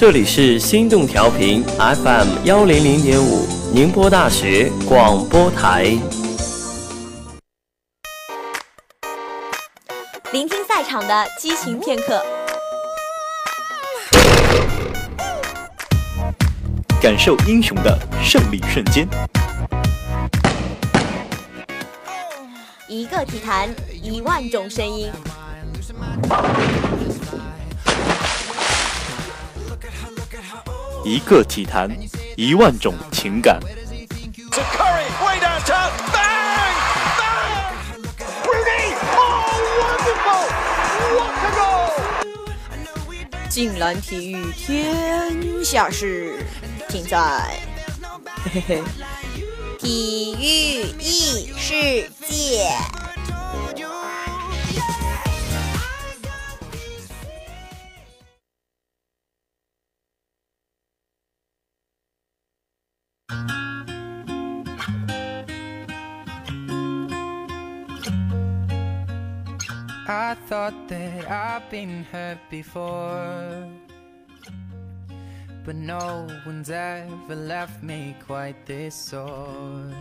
这里是心动调频 FM 幺零零点五，宁波大学广播台。聆听赛场的激情片刻，感受英雄的胜利瞬间。一个体坛，一万种声音。一个体坛，一万种情感。晋蓝体育天下事，尽在。嘿嘿嘿。体育异世界。Thought that I've been hurt before. But no one's ever left me quite this sore.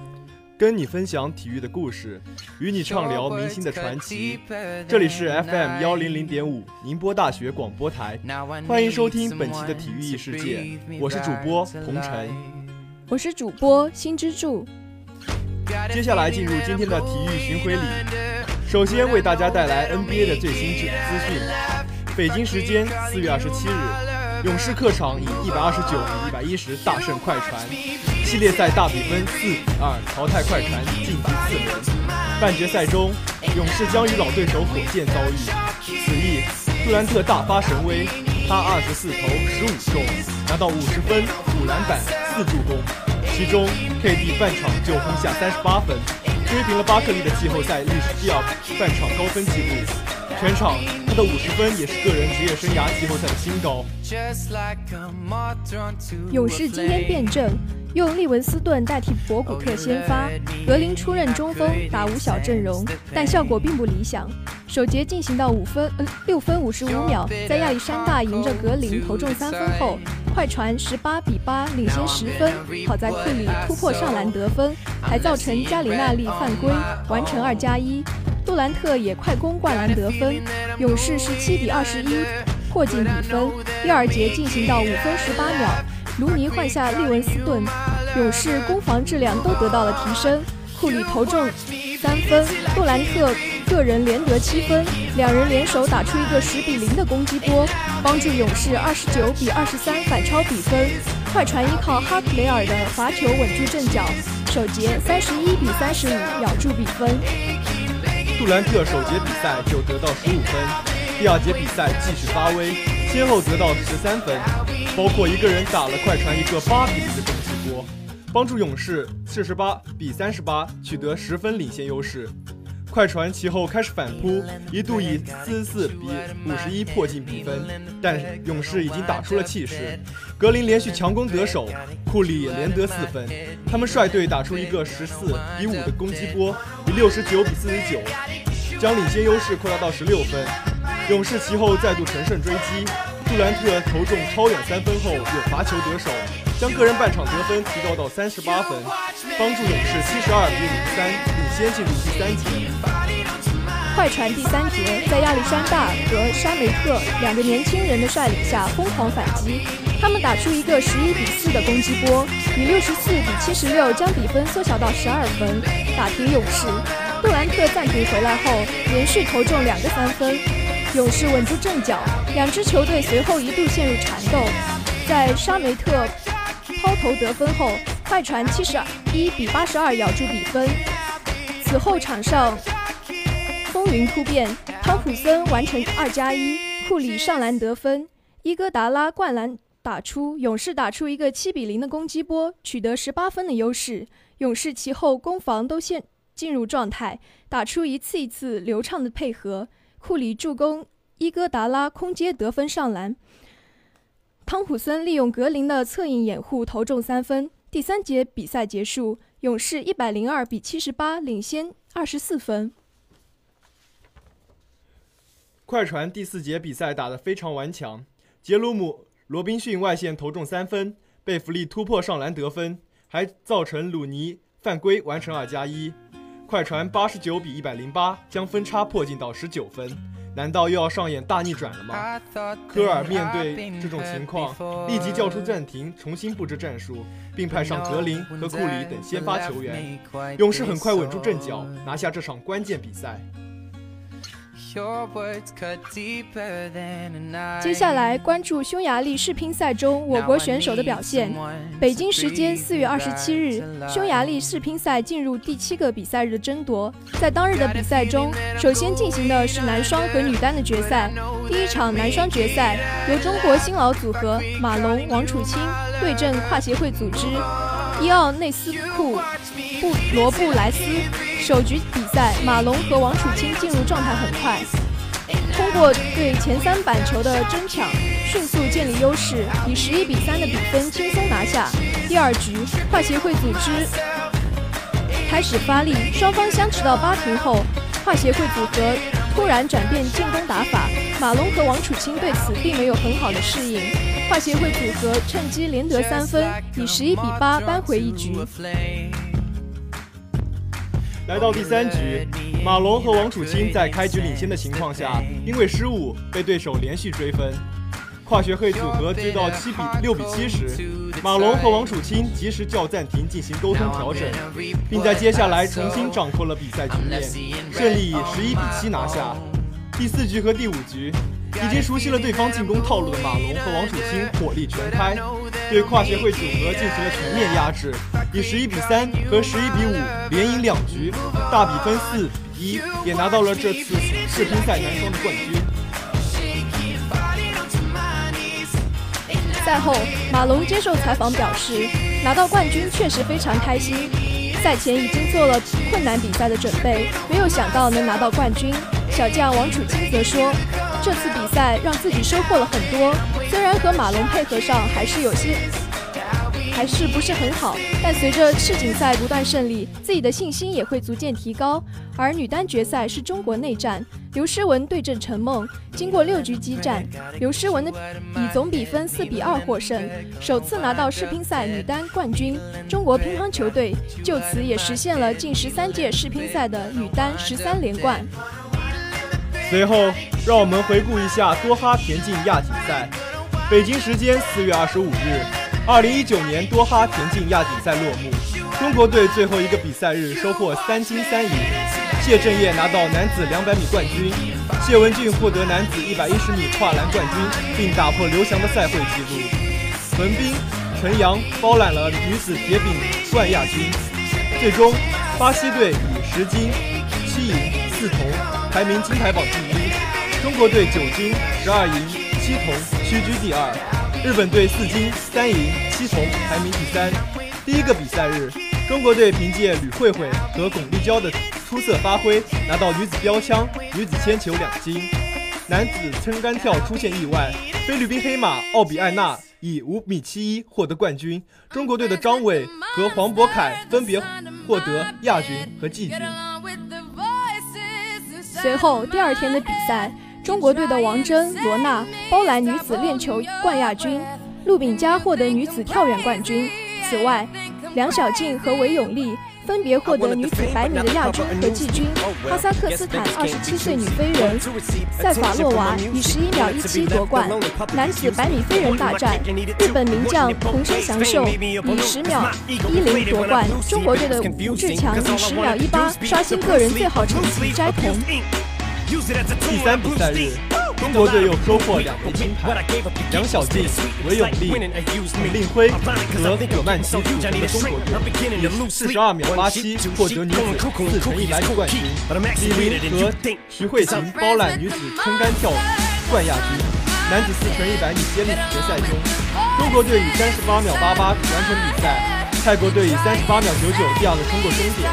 跟你分享体育的故事，与你畅聊明星的传奇。这里是 FM 幺零零点五宁波大学广播台，欢迎收听本期的体育异世界。我是主播彭晨，我是主播新之助。接下来进入今天的体育巡回礼。首先为大家带来 NBA 的最新资资讯。北京时间四月二十七日，勇士客场以一百二十九比一百一十大胜快船，系列赛大比分四比二淘汰快船晋级次轮。半决赛中，勇士将与老对手火箭遭遇。此役，杜兰特大发神威，他二十四投十五中，拿到五十分、五篮板、四助攻，其中 KD 半场就轰下三十八分。追平了巴克利的季后赛历史第二半场高分纪录，全场他的五十分也是个人职业生涯季后赛的新高。勇士今天变阵，用利文斯顿代替博古特先发，格林出任中锋，打五小阵容，但效果并不理想。首节进行到五分六分五十五秒，在亚历山大迎着格林投中三分后，快船十八比八领先十分。好在库里突破上篮得分，还造成加里纳利犯规，完成二加一。杜兰特也快攻灌篮得分，勇士十七比二十一迫近比分。第二节进行到五分十八秒，卢尼换下利文斯顿，勇士攻防质量都得到了提升。库里投中三分，杜兰特个人连得七分，两人联手打出一个十比零的攻击波，帮助勇士二十九比二十三反超比分。快船依靠哈克雷尔的罚球稳住阵脚，首节三十一比三十五咬住比分。杜兰特首节比赛就得到十五分，第二节比赛继续发威，先后得到十三分，包括一个人打了快船一个八比零的攻击波。帮助勇士四十八比三十八取得十分领先优势，快船其后开始反扑，一度以四十四比五十一迫近比分，但勇士已经打出了气势。格林连续强攻得手，库里也连得四分，他们率队打出一个十四比五的攻击波，以六十九比四十九将领先优势扩大到十六分。勇士其后再度乘胜追击，杜兰特投中超远三分后又罚球得手。将个人半场得分提高到三十八分，帮助勇士七十二比五十三领先进入第三节。快船第三节在亚历山大和沙梅特两个年轻人的率领下疯狂反击，他们打出一个十一比四的攻击波，以六十四比七十六将比分缩小到十二分，打平勇士。杜兰特暂停回来后，连续投中两个三分，勇士稳住阵脚。两支球队随后一度陷入缠斗，在沙梅特。抛投得分后，快船七十一比八十二咬住比分。此后场上风云突变，汤普森完成二加一，库里上篮得分，伊戈达拉灌篮打出，勇士打出一个七比零的攻击波，取得十八分的优势。勇士其后攻防都陷进入状态，打出一次一次流畅的配合，库里助攻，伊戈达拉空接得分上篮。汤普森利用格林的侧影掩护投中三分。第三节比赛结束，勇士一百零二比七十八领先二十四分。快船第四节比赛打得非常顽强，杰鲁姆罗宾逊外线投中三分，贝弗利突破上篮得分，还造成鲁尼犯规完成二加一。快船八十九比一百零八将分差迫近到十九分，难道又要上演大逆转了吗？科尔面对这种情况，立即叫出暂停，重新布置战术，并派上格林和库里等先发球员。勇士很快稳住阵脚，拿下这场关键比赛。接下来关注匈牙利世乒赛中我国选手的表现。北京时间四月二十七日，匈牙利世乒赛进入第七个比赛日的争夺。在当日的比赛中，首先进行的是男双和女单的决赛。第一场男双决赛由中国新老组合马龙、王楚钦对阵跨协会组织伊奥内斯库布罗布莱斯。首局比赛，马龙和王楚钦进入状态很快，通过对前三板球的争抢，迅速建立优势，以十一比三的比分轻松拿下。第二局，跨协会组织开始发力，双方相持到八平后，跨协会组合突然转变进攻打法，马龙和王楚钦对此并没有很好的适应，跨协会组合趁机连得三分，以十一比八扳回一局。来到第三局，马龙和王楚钦在开局领先的情况下，因为失误被对手连续追分。跨学会组合追到七比六比七时，马龙和王楚钦及时叫暂停进行沟通调整，并在接下来重新掌控了比赛局面，顺利以十一比七拿下。第四局和第五局，已经熟悉了对方进攻套路的马龙和王楚钦火力全开。对跨协会组合进行了全面压制，以十一比三和十一比五连赢两局，大比分四比一，也拿到了这次世乒赛男双的冠军。赛后，马龙接受采访表示，拿到冠军确实非常开心。赛前已经做了困难比赛的准备，没有想到能拿到冠军。小将王楚钦则说。这次比赛让自己收获了很多，虽然和马龙配合上还是有些，还是不是很好，但随着世锦赛不断胜利，自己的信心也会逐渐提高。而女单决赛是中国内战，刘诗雯对阵陈梦，经过六局激战，刘诗雯的以总比分四比二获胜，首次拿到世乒赛女单冠军。中国乒乓球队就此也实现了近十三届世乒赛的女单十三连冠。随后，让我们回顾一下多哈田径亚锦赛。北京时间四月二十五日，二零一九年多哈田径亚锦赛落幕。中国队最后一个比赛日收获三金三银，谢震业拿到男子两百米冠军，谢文俊获得男子一百一十米跨栏冠军，并打破刘翔的赛会纪录。文斌、陈阳包揽了女子铁饼冠亚军。最终，巴西队以十金、七银、四铜。排名金牌榜第一，中国队九金十二银七铜，屈居第二。日本队四金三银七铜，排名第三。第一个比赛日，中国队凭借吕慧慧和巩立姣的出色发挥，拿到女子标枪、女子铅球两金。男子撑杆跳出现意外，菲律宾黑马奥比艾纳以五米七一获得冠军。中国队的张伟和黄博凯分别获得亚军和季军。随后第二天的比赛，中国队的王铮、罗娜包揽女子链球冠亚军，陆炳佳获得女子跳远冠军。此外，梁小静和韦永丽分别获得女子百米的亚军和季军。哈萨克斯坦二十七岁女飞人塞法洛娃以十一秒一七夺冠。男子百米飞人大战，日本名将桐生祥秀以十秒一零夺冠。中国队的吴志强以十秒一八刷新个人最好成绩，摘铜。第三比赛日。中国队又收获两枚金牌，梁小静、韦永丽、李令辉和葛曼棋组成的中国队以四十二秒八七获得女子四乘一百米冠军，李琳和徐慧琴包揽女子撑杆跳冠亚军。男子四乘一百米接力决赛中，中国队以三十八秒八八完成比赛，泰国队以三十八秒九九第二个冲过终点。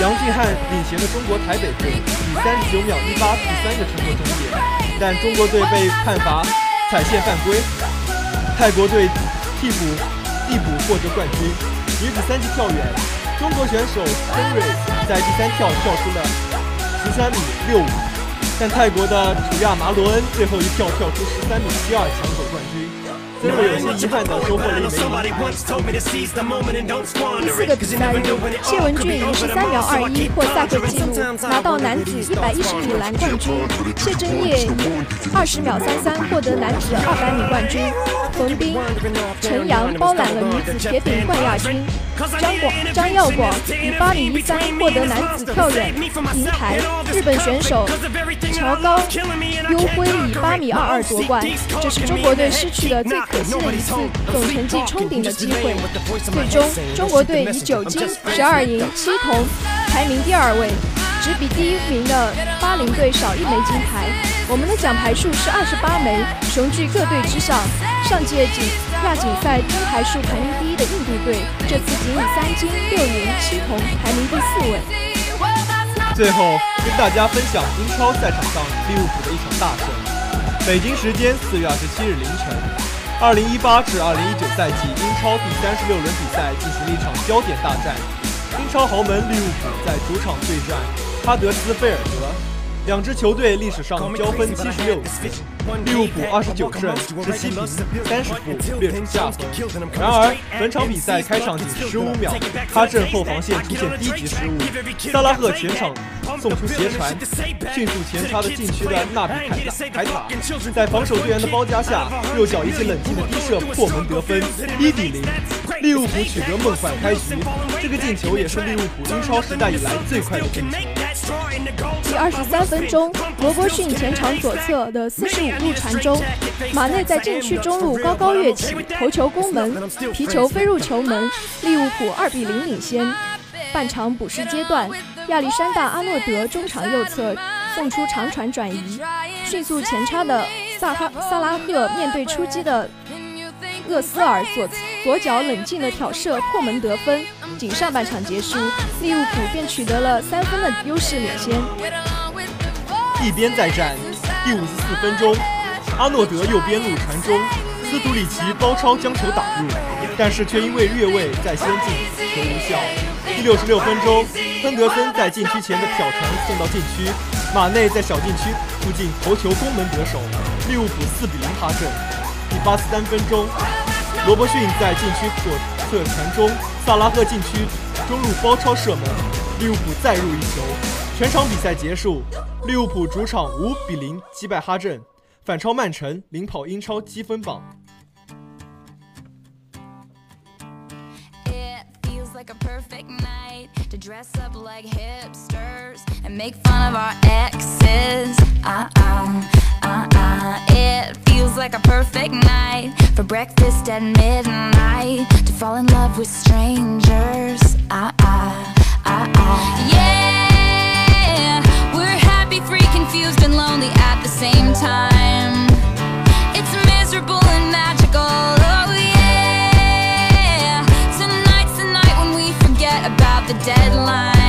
杨俊瀚领衔的中国台北队以三十九秒一八第三个冲过终点，但中国队被判罚踩线犯规，泰国队替补替补获得冠军。女子三级跳远，中国选手孙蕊在第三跳跳出了十三米六五，但泰国的楚亚麻罗恩最后一跳跳出十三米七二抢走冠军。曾若有些遗憾的收获了一枚银第四个比赛日，谢文俊以十三秒二一破赛会纪录，拿到男子一百一十米栏冠军。谢震业以二十秒三三获得男子二百米冠军。冯斌、陈阳包揽了女子铁饼冠亚军。张广、张耀广以八米一三获得男子跳远银牌。日本选手乔高优辉以八米二二夺冠。这是中国队失去的最可惜的一次总成绩冲顶的机会。最终，中国队以九金、十二银、七铜排名第二位，只比第一名的巴林队少一枚金牌。我们的奖牌数是二十八枚，雄踞各队之上。上届锦亚锦赛金牌数排名第一的印度队，这次仅以三金、六银、七铜排名第四位。最后，跟大家分享英超赛场上利物浦的一场大胜。北京时间四月二十七日凌晨，二零一八至二零一九赛季英超第三十六轮比赛进行了一场焦点大战。英超豪门利物浦在主场对战哈德斯菲尔德，两支球队历史上交锋七十六次。利物浦二十九胜十七平三十负略出下风。然而，本场比赛开场仅十五秒，哈镇后防线出现低级失误，萨拉赫前场送出斜传，迅速前插的禁区的纳比凯凯塔，在防守队员的包夹下，右脚一记冷静的低射破门得分，一比零，利物浦取得梦幻开局。这个进球也是利物浦英超时代以来最快的进球。第二十三分钟，罗伯逊前场左侧的四十五入传中，马内在禁区中路高高跃起，头球攻门，皮球飞入球门，利物浦二比零领先。半场补时阶段，亚历山大阿诺德中场右侧送出长传转移，迅速前插的萨哈萨拉赫面对出击的厄斯尔左左脚冷静的挑射破门得分。仅上半场结束，利物浦便取得了三分的优势领先。一边再战，第五十四分钟，阿诺德右边路传中，斯图里奇包抄将球打入，但是却因为越位在先进，球无效。第六十六分钟，亨德森在禁区前的挑传送到禁区，马内在小禁区附近头球攻门得手，利物浦四比零哈胜。第八十三分钟，罗伯逊在禁区左侧传中，萨拉赫禁区中路包抄射门，利物浦再入一球。全场比赛结束，利物浦主场五比零击败哈镇，反超曼城，领跑英超积分榜。 It feels like a perfect night to dress up like hipsters and make fun of our exes. Uh uh, uh uh. It feels like a perfect night for breakfast at midnight to fall in love with strangers. Uh uh, uh uh. Yeah, happy, free, confused, and lonely at the same time. It's miserable and magical. Oh yeah. Tonight's the night when we forget about the deadlines.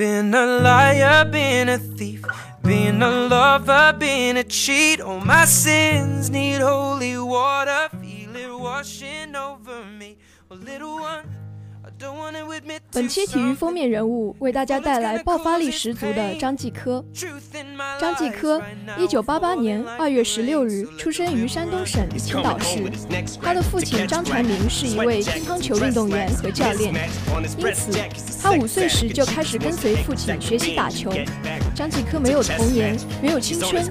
Been a liar, been a thief, been a lover, been a cheat. All my sins need holy water, feel it washing over me. Well, little one. 本期体育封面人物为大家带来爆发力十足的张继科。张继科，一九八八年二月十六日出生于山东省青岛市。他的父亲张传明是一位乒乓球运动员和教练，因此他五岁时就开始跟随父亲学习打球。张继科没有童年，没有青春，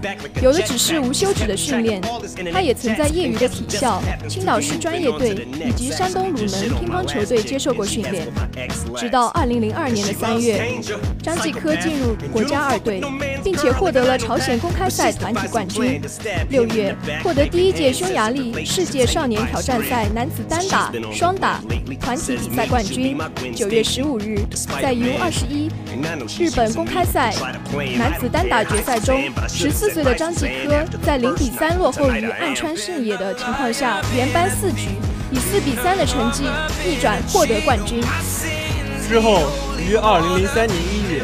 有的只是无休止的训练。他也曾在业余的体校、青岛市专业队以及山东鲁能乒乓球队接受过训。练，直到二零零二年的三月，张继科进入国家二队，并且获得了朝鲜公开赛团体冠军。六月，获得第一届匈牙利世界少年挑战赛男子单打、双打团体比赛冠军。九月十五日，在 U 二十一日本公开赛男子单打决赛中，十四岁的张继科在零比三落后于岸川胜也的情况下，连扳四局。以四比三的成绩逆转获得冠军。之后于二零零三年一月，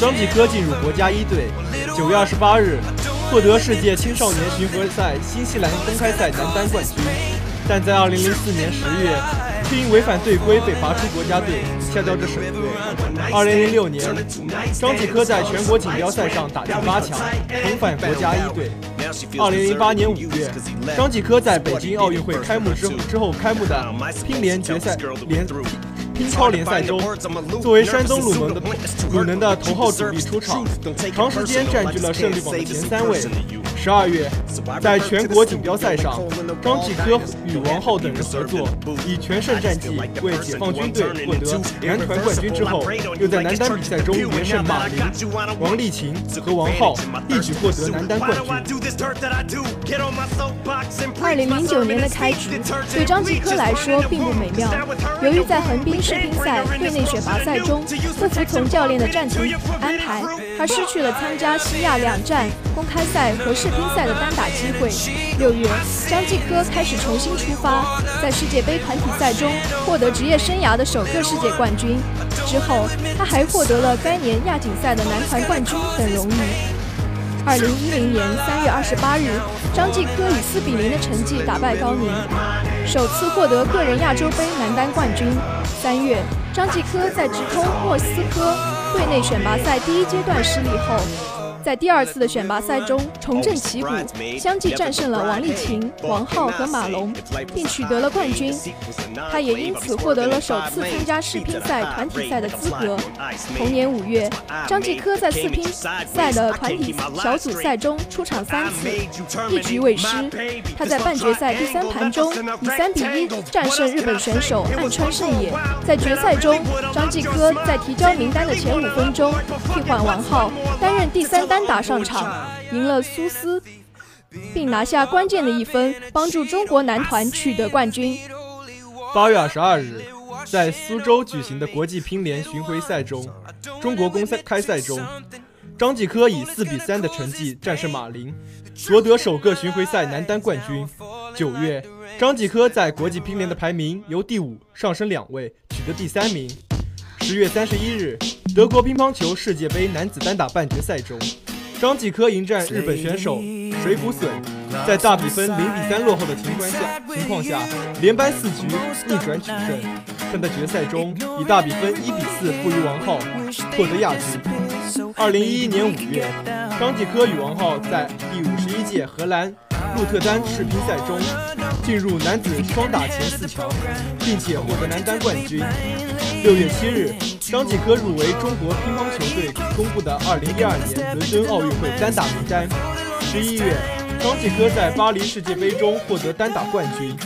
张继科进入国家一队。九月二十八日，获得世界青少年巡回赛新西兰公开赛男单冠军。但在二零零四年十月，却因违反队规被罚出国家队，下调至省队。二零零六年，张继科在全国锦标赛上打进八强，重返国家一队。二零零八年五月，张继科在北京奥运会开幕之后之后开幕的乒联决赛联乒超联赛中，作为山东鲁能的鲁能的头号主力出场，长时间占据了胜利榜的前三位。十二月，在全国锦标赛上，张继科与王浩等人合作，以全胜战绩为解放军队获得男团冠军之后，又在男单比赛中连胜马琳、王励勤和王浩，一举获得男单冠军。二零零九年的开局对张继科来说并不美妙，由于在横滨世乒赛队内选拔赛中不服从教练的战术安排，他失去了参加西亚两站公开赛和世。乒赛的单打机会。六月，张继科开始重新出发，在世界杯团体赛中获得职业生涯的首个世界冠军。之后，他还获得了该年亚锦赛的男团冠军等荣誉。二零一零年三月二十八日，张继科以四比零的成绩打败高宁，首次获得个人亚洲杯男单冠军。三月，张继科在直通莫斯科队内选拔赛第一阶段失利后。在第二次的选拔赛中重振旗鼓，相继战胜了王励勤、王浩和马龙，并取得了冠军。他也因此获得了首次参加世乒赛团体赛的资格。同年五月，张继科在世乒赛的团体小组赛中出场三次，一局未失。他在半决赛第三盘中以三比一战胜日本选手岸川胜也。在决赛中，张继科在提交名单的前五分钟替换王浩，担任第三单。打上场，赢了苏斯，并拿下关键的一分，帮助中国男团取得冠军。八月二十二日，在苏州举行的国际乒联巡回赛中，中国公开赛中，张继科以四比三的成绩战胜马琳，夺得首个巡回赛男单冠军。九月，张继科在国际乒联的排名由第五上升两位，取得第三名。十月三十一日，德国乒乓球世界杯男子单打半决赛中。张继科迎战日本选手水谷隼，在大比分零比三落后的情况下，情况下连扳四局逆转取胜，但在决赛中以大比分一比四负于王浩，获得亚军。二零一一年五月，张继科与王浩在第五十一届荷兰鹿特丹世乒赛中进入男子双打前四强，并且获得男单冠军。六月七日。张继科入围中国乒乓球队公布的2012年伦敦奥运会单打名单。十一月，张继科在巴黎世界杯中获得单打冠军。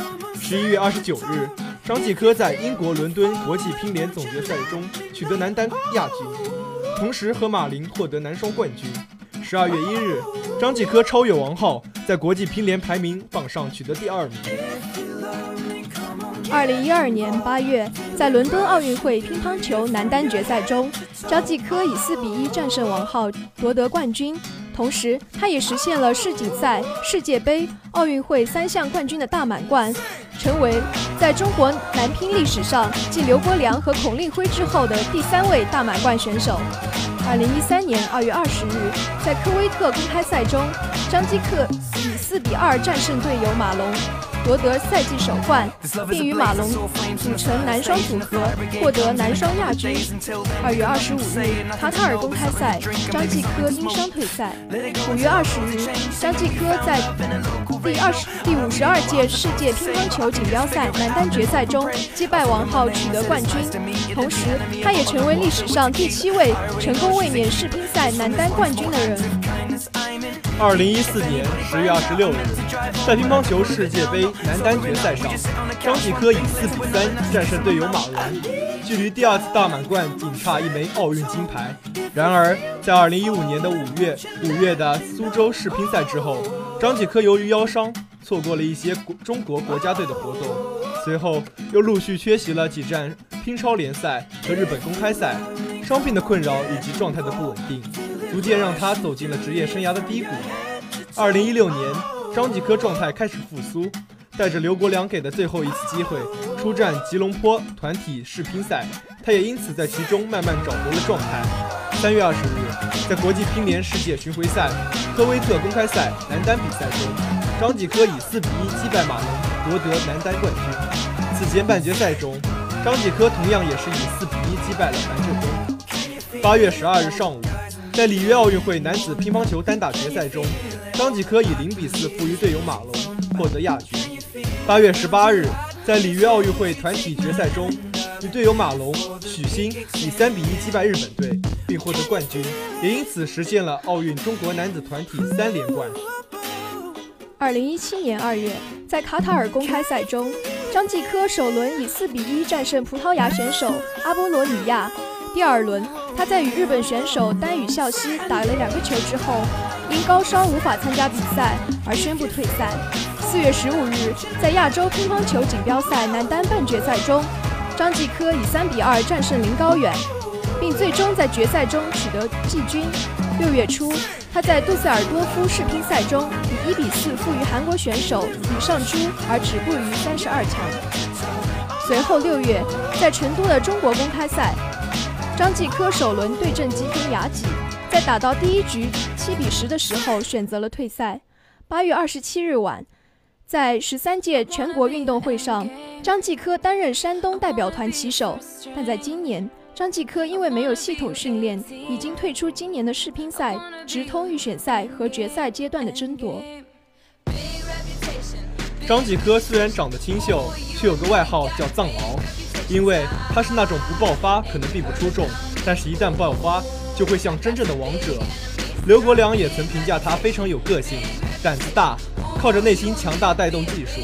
十一月二十九日，张继科在英国伦敦国际乒联总决赛中取得男单亚军，同时和马琳获得男双冠军。十二月一日，张继科超越王浩，在国际乒联排名榜上取得第二名。二零一二年八月，在伦敦奥运会乒乓球男单决赛中，张继科以四比一战胜王浩，夺得冠军。同时，他也实现了世锦赛、世界杯、奥运会三项冠军的大满贯，成为在中国男乒历史上继刘国梁和孔令辉之后的第三位大满贯选手。二零一三年二月二十日，在科威特公开赛中，张继科以四比二战胜队友马龙。夺得赛季首冠，并与马龙组成男双组合，获得男双亚军。二月二十五日，卡塔尔公开赛，张继科因伤退赛。五月二十日，张继科在第二十第五十二届世界乒乓球锦标赛男单决赛中击败王浩，取得冠军。同时，他也成为历史上第七位成功卫冕世乒赛男单冠军的人。二零一四年十月二十六日，在乒乓球世界杯男单决赛上，张继科以四比三战胜队友马龙，距离第二次大满贯仅差一枚奥运金牌。然而，在二零一五年的五月五月的苏州世乒赛之后，张继科由于腰伤，错过了一些国中国国家队的活动，随后又陆续缺席了几站乒超联赛和日本公开赛。伤病的困扰以及状态的不稳定。逐渐让他走进了职业生涯的低谷。二零一六年，张继科状态开始复苏，带着刘国梁给的最后一次机会出战吉隆坡团体世乒赛，他也因此在其中慢慢找回了状态。三月二十日，在国际乒联世界巡回赛科威特公开赛男单比赛中，张继科以四比一击败马龙，夺得男单冠军。此前半决赛中，张继科同样也是以四比一击败了樊振东。八月十二日上午。在里约奥运会男子乒乓球单打决赛中，张继科以零比四负于队友马龙，获得亚军。八月十八日，在里约奥运会团体决赛中，与队友马龙、许昕以三比一击败日本队，并获得冠军，也因此实现了奥运中国男子团体三连冠。二零一七年二月，在卡塔尔公开赛中，张继科首轮以四比一战胜葡萄牙选手阿波罗尼亚。第二轮，他在与日本选手丹羽孝希打了两个球之后，因高烧无法参加比赛而宣布退赛。四月十五日，在亚洲乒乓球锦标赛男单半决赛中，张继科以三比二战胜林高远，并最终在决赛中取得季军。六月初，他在杜塞尔多夫世乒赛中以一比四负于韩国选手李尚洙而止步于三十二强。随后六月，在成都的中国公开赛。张继科首轮对阵吉田雅己，在打到第一局七比十的时候选择了退赛。八月二十七日晚，在十三届全国运动会上，张继科担任山东代表团旗手。但在今年，张继科因为没有系统训练，已经退出今年的世乒赛、直通预选赛和决赛阶段的争夺。张继科虽然长得清秀，却有个外号叫“藏獒”。因为他是那种不爆发可能并不出众，但是一旦爆发就会像真正的王者。刘国梁也曾评价他非常有个性，胆子大，靠着内心强大带动技术，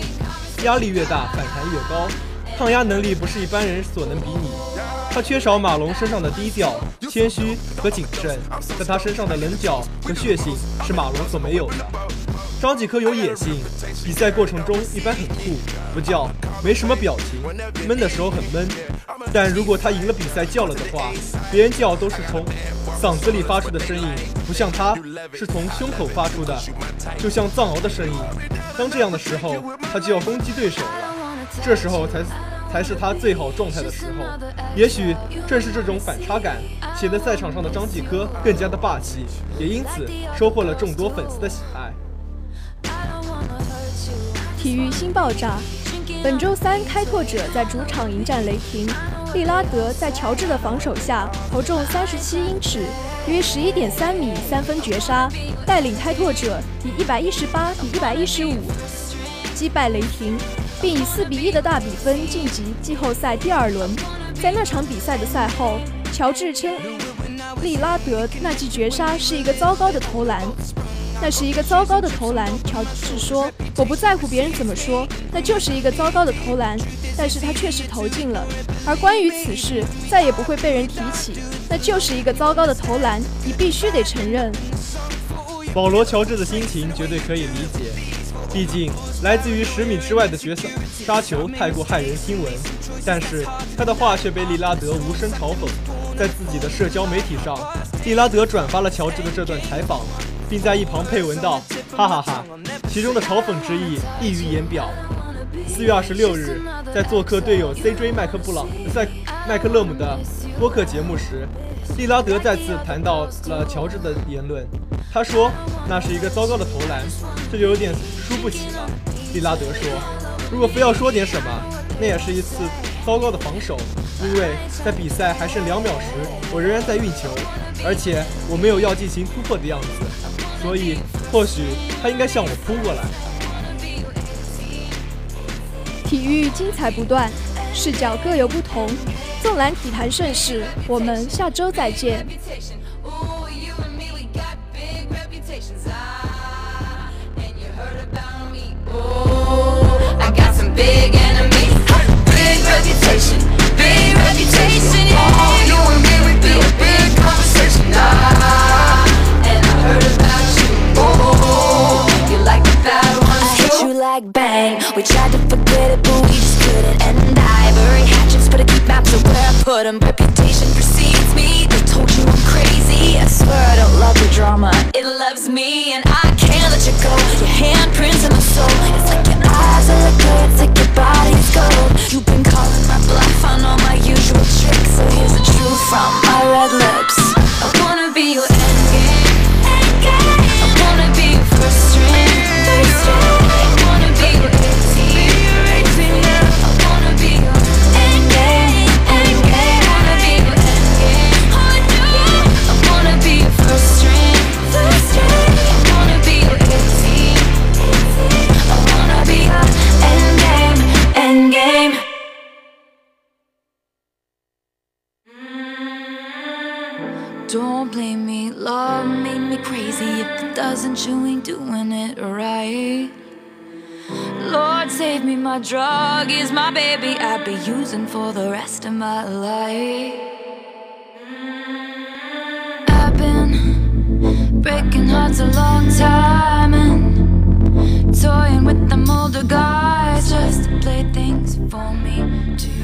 压力越大反弹越高，抗压能力不是一般人所能比拟。他缺少马龙身上的低调、谦虚和谨慎，但他身上的棱角和血性是马龙所没有的。张继科有野性，比赛过程中一般很酷，不叫，没什么表情，闷的时候很闷。但如果他赢了比赛叫了的话，别人叫都是从嗓子里发出的声音，不像他是从胸口发出的，就像藏獒的声音。当这样的时候，他就要攻击对手了，这时候才才是他最好状态的时候。也许正是这种反差感，显得赛场上的张继科更加的霸气，也因此收获了众多粉丝的喜爱。体育新爆炸，本周三，开拓者在主场迎战雷霆，利拉德在乔治的防守下投中三十七英尺，约十一点三米三分绝杀，带领开拓者以一百一十八比一百一十五击败雷霆，并以四比一的大比分晋级季后赛第二轮。在那场比赛的赛后，乔治称利拉德那记绝杀是一个糟糕的投篮。那是一个糟糕的投篮，乔治说：“我不在乎别人怎么说，那就是一个糟糕的投篮。但是他确实投进了。而关于此事，再也不会被人提起。那就是一个糟糕的投篮，你必须得承认。”保罗·乔治的心情绝对可以理解，毕竟来自于十米之外的绝杀杀球太过骇人听闻。但是他的话却被利拉德无声嘲讽。在自己的社交媒体上，利拉德转发了乔治的这段采访。并在一旁配文道：“哈哈哈！”其中的嘲讽之意溢于言表。四月二十六日，在做客队友 CJ 麦克布朗在麦克勒姆的播客节目时，利拉德再次谈到了乔治的言论。他说：“那是一个糟糕的投篮，这就有点输不起了。”利拉德说：“如果非要说点什么，那也是一次糟糕的防守，因为在比赛还剩两秒时，我仍然在运球，而且我没有要进行突破的样子，所以或许他应该向我扑过来。”体育精彩不断，视角各有不同。纵览体坛盛世，我们下周再见。Where I put 'em. Reputation precedes me. They told you I'm crazy. I swear I don't love the drama. It loves me, and I can't let you go. Your handprints in my soul. It's like your eyes are liquor. It's like your body's gold. You've been calling my bluff on all my usual tricks. So here's the truth from my red lips. I wanna be your my drug is my baby. I'd be using for the rest of my life. I've been breaking hearts a long time and toying with them older guys just to play things for me.